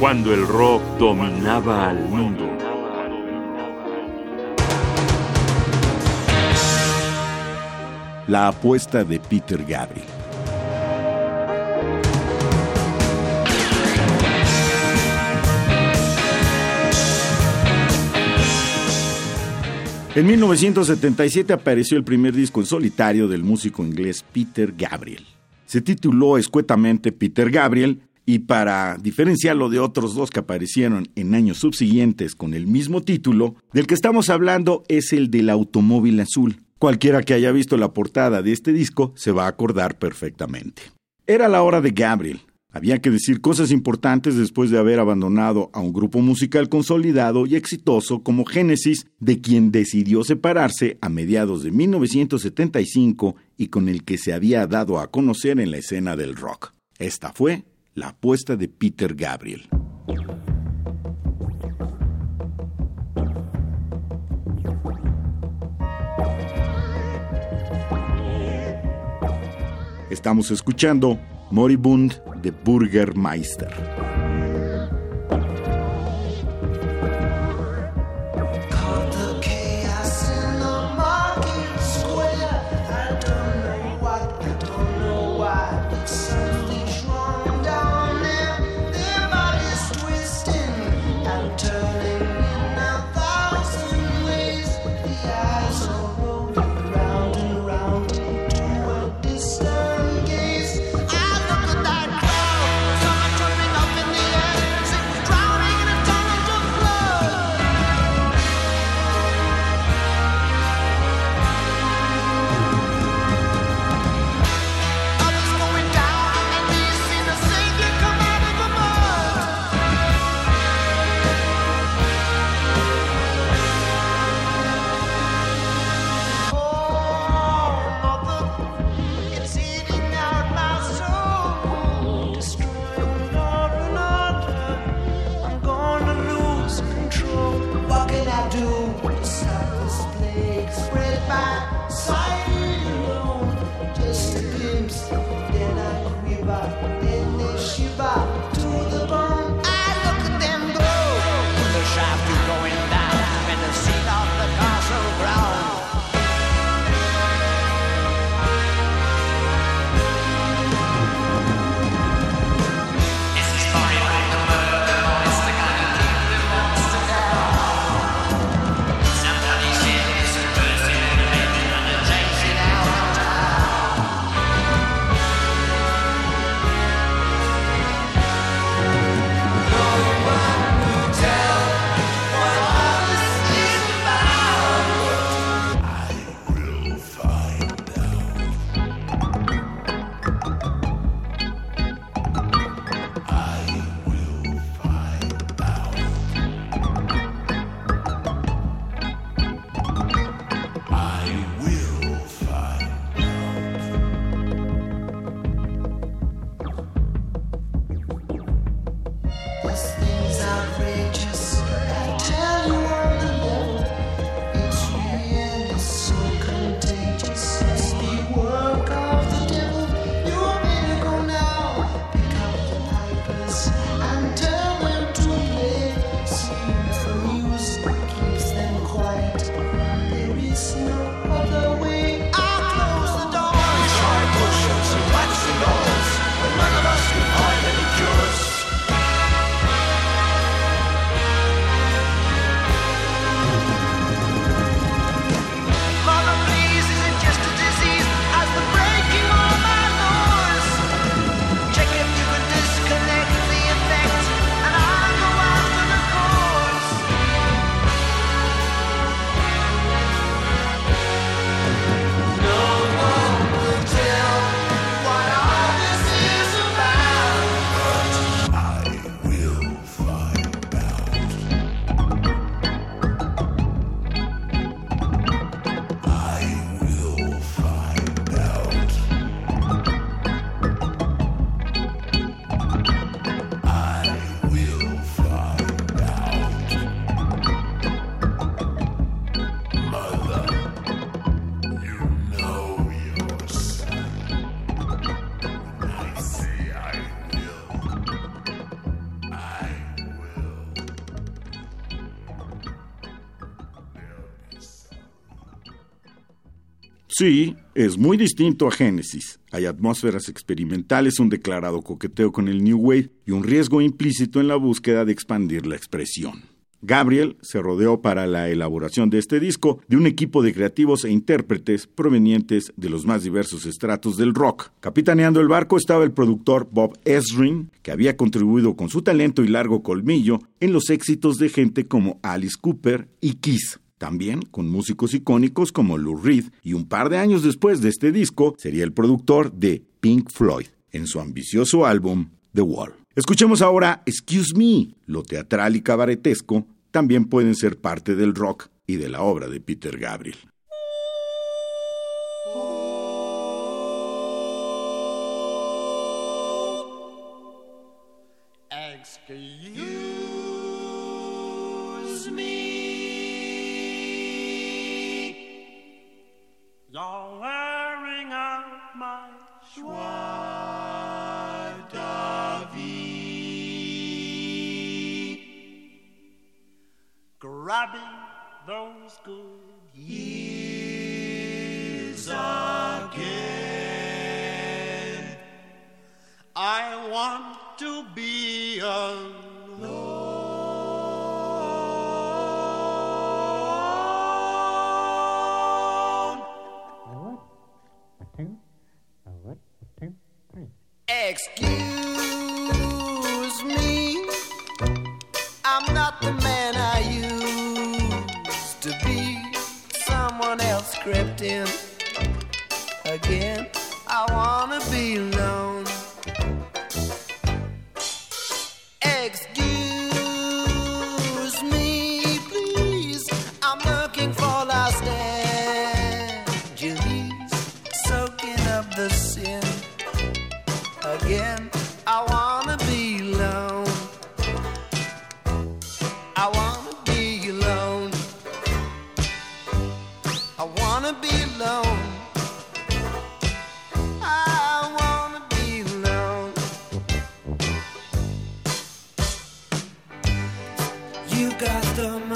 cuando el rock dominaba al mundo. La apuesta de Peter Gabriel. En 1977 apareció el primer disco en solitario del músico inglés Peter Gabriel. Se tituló escuetamente Peter Gabriel y para diferenciarlo de otros dos que aparecieron en años subsiguientes con el mismo título, del que estamos hablando es el del automóvil azul. Cualquiera que haya visto la portada de este disco se va a acordar perfectamente. Era la hora de Gabriel. Había que decir cosas importantes después de haber abandonado a un grupo musical consolidado y exitoso como Genesis, de quien decidió separarse a mediados de 1975 y con el que se había dado a conocer en la escena del rock. Esta fue la apuesta de Peter Gabriel. Estamos escuchando Moribund de Burgermeister. Sí, es muy distinto a Genesis. Hay atmósferas experimentales, un declarado coqueteo con el New Wave y un riesgo implícito en la búsqueda de expandir la expresión. Gabriel se rodeó para la elaboración de este disco de un equipo de creativos e intérpretes provenientes de los más diversos estratos del rock. Capitaneando el barco estaba el productor Bob Ezrin, que había contribuido con su talento y largo colmillo en los éxitos de gente como Alice Cooper y Kiss. También con músicos icónicos como Lou Reed, y un par de años después de este disco sería el productor de Pink Floyd en su ambicioso álbum The Wall. Escuchemos ahora Excuse Me, lo teatral y cabaretesco también pueden ser parte del rock y de la obra de Peter Gabriel. Grabbing those good years again. I want to be alone. Excuse in got the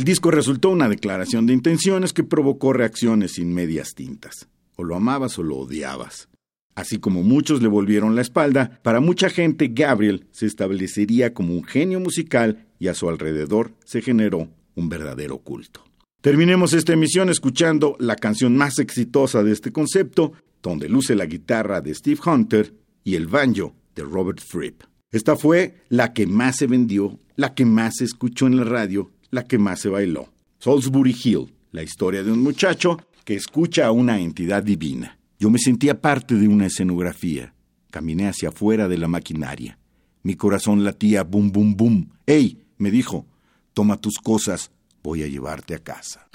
El disco resultó una declaración de intenciones que provocó reacciones sin medias tintas. O lo amabas o lo odiabas. Así como muchos le volvieron la espalda, para mucha gente Gabriel se establecería como un genio musical y a su alrededor se generó un verdadero culto. Terminemos esta emisión escuchando la canción más exitosa de este concepto, donde luce la guitarra de Steve Hunter y el banjo de Robert Fripp. Esta fue la que más se vendió, la que más se escuchó en la radio, la que más se bailó. Salisbury Hill, la historia de un muchacho que escucha a una entidad divina. Yo me sentía parte de una escenografía. Caminé hacia afuera de la maquinaria. Mi corazón latía bum bum bum. ¡Ey! me dijo, toma tus cosas, voy a llevarte a casa.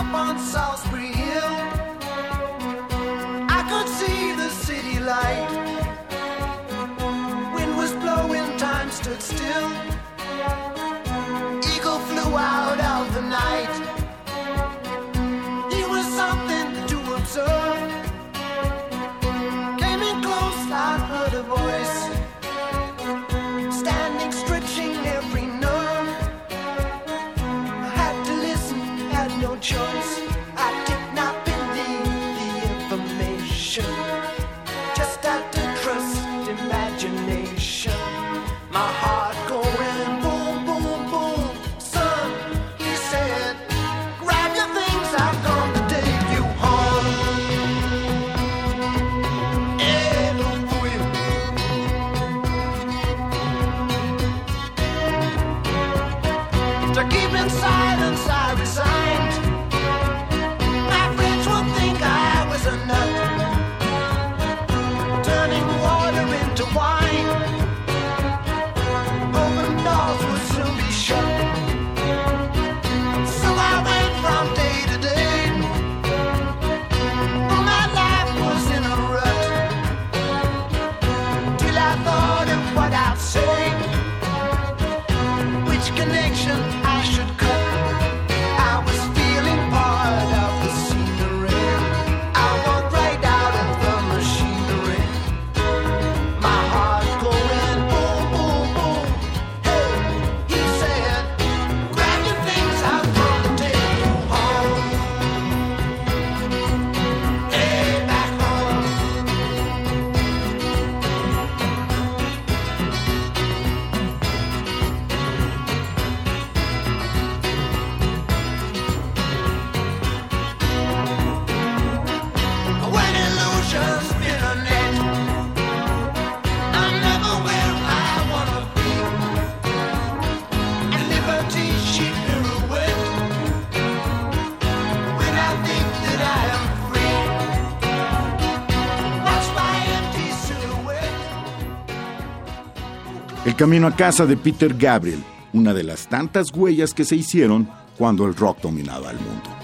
up on Salisbury Hill. I could see the city light. Wind was blowing, time stood still. Eagle flew out of the night. He was something to observe. Came in close, I heard a voice. camino a casa de Peter Gabriel, una de las tantas huellas que se hicieron cuando el rock dominaba el mundo.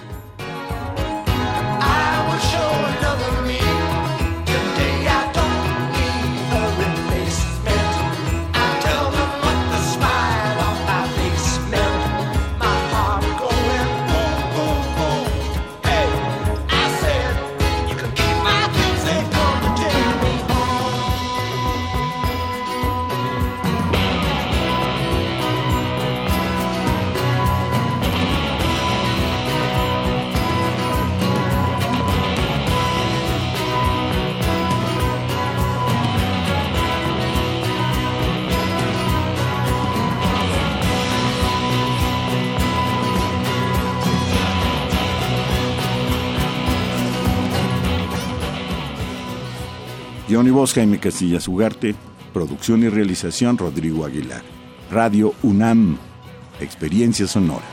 Guión y voz Jaime Castillas Ugarte. Producción y realización Rodrigo Aguilar. Radio UNAM. Experiencia sonora.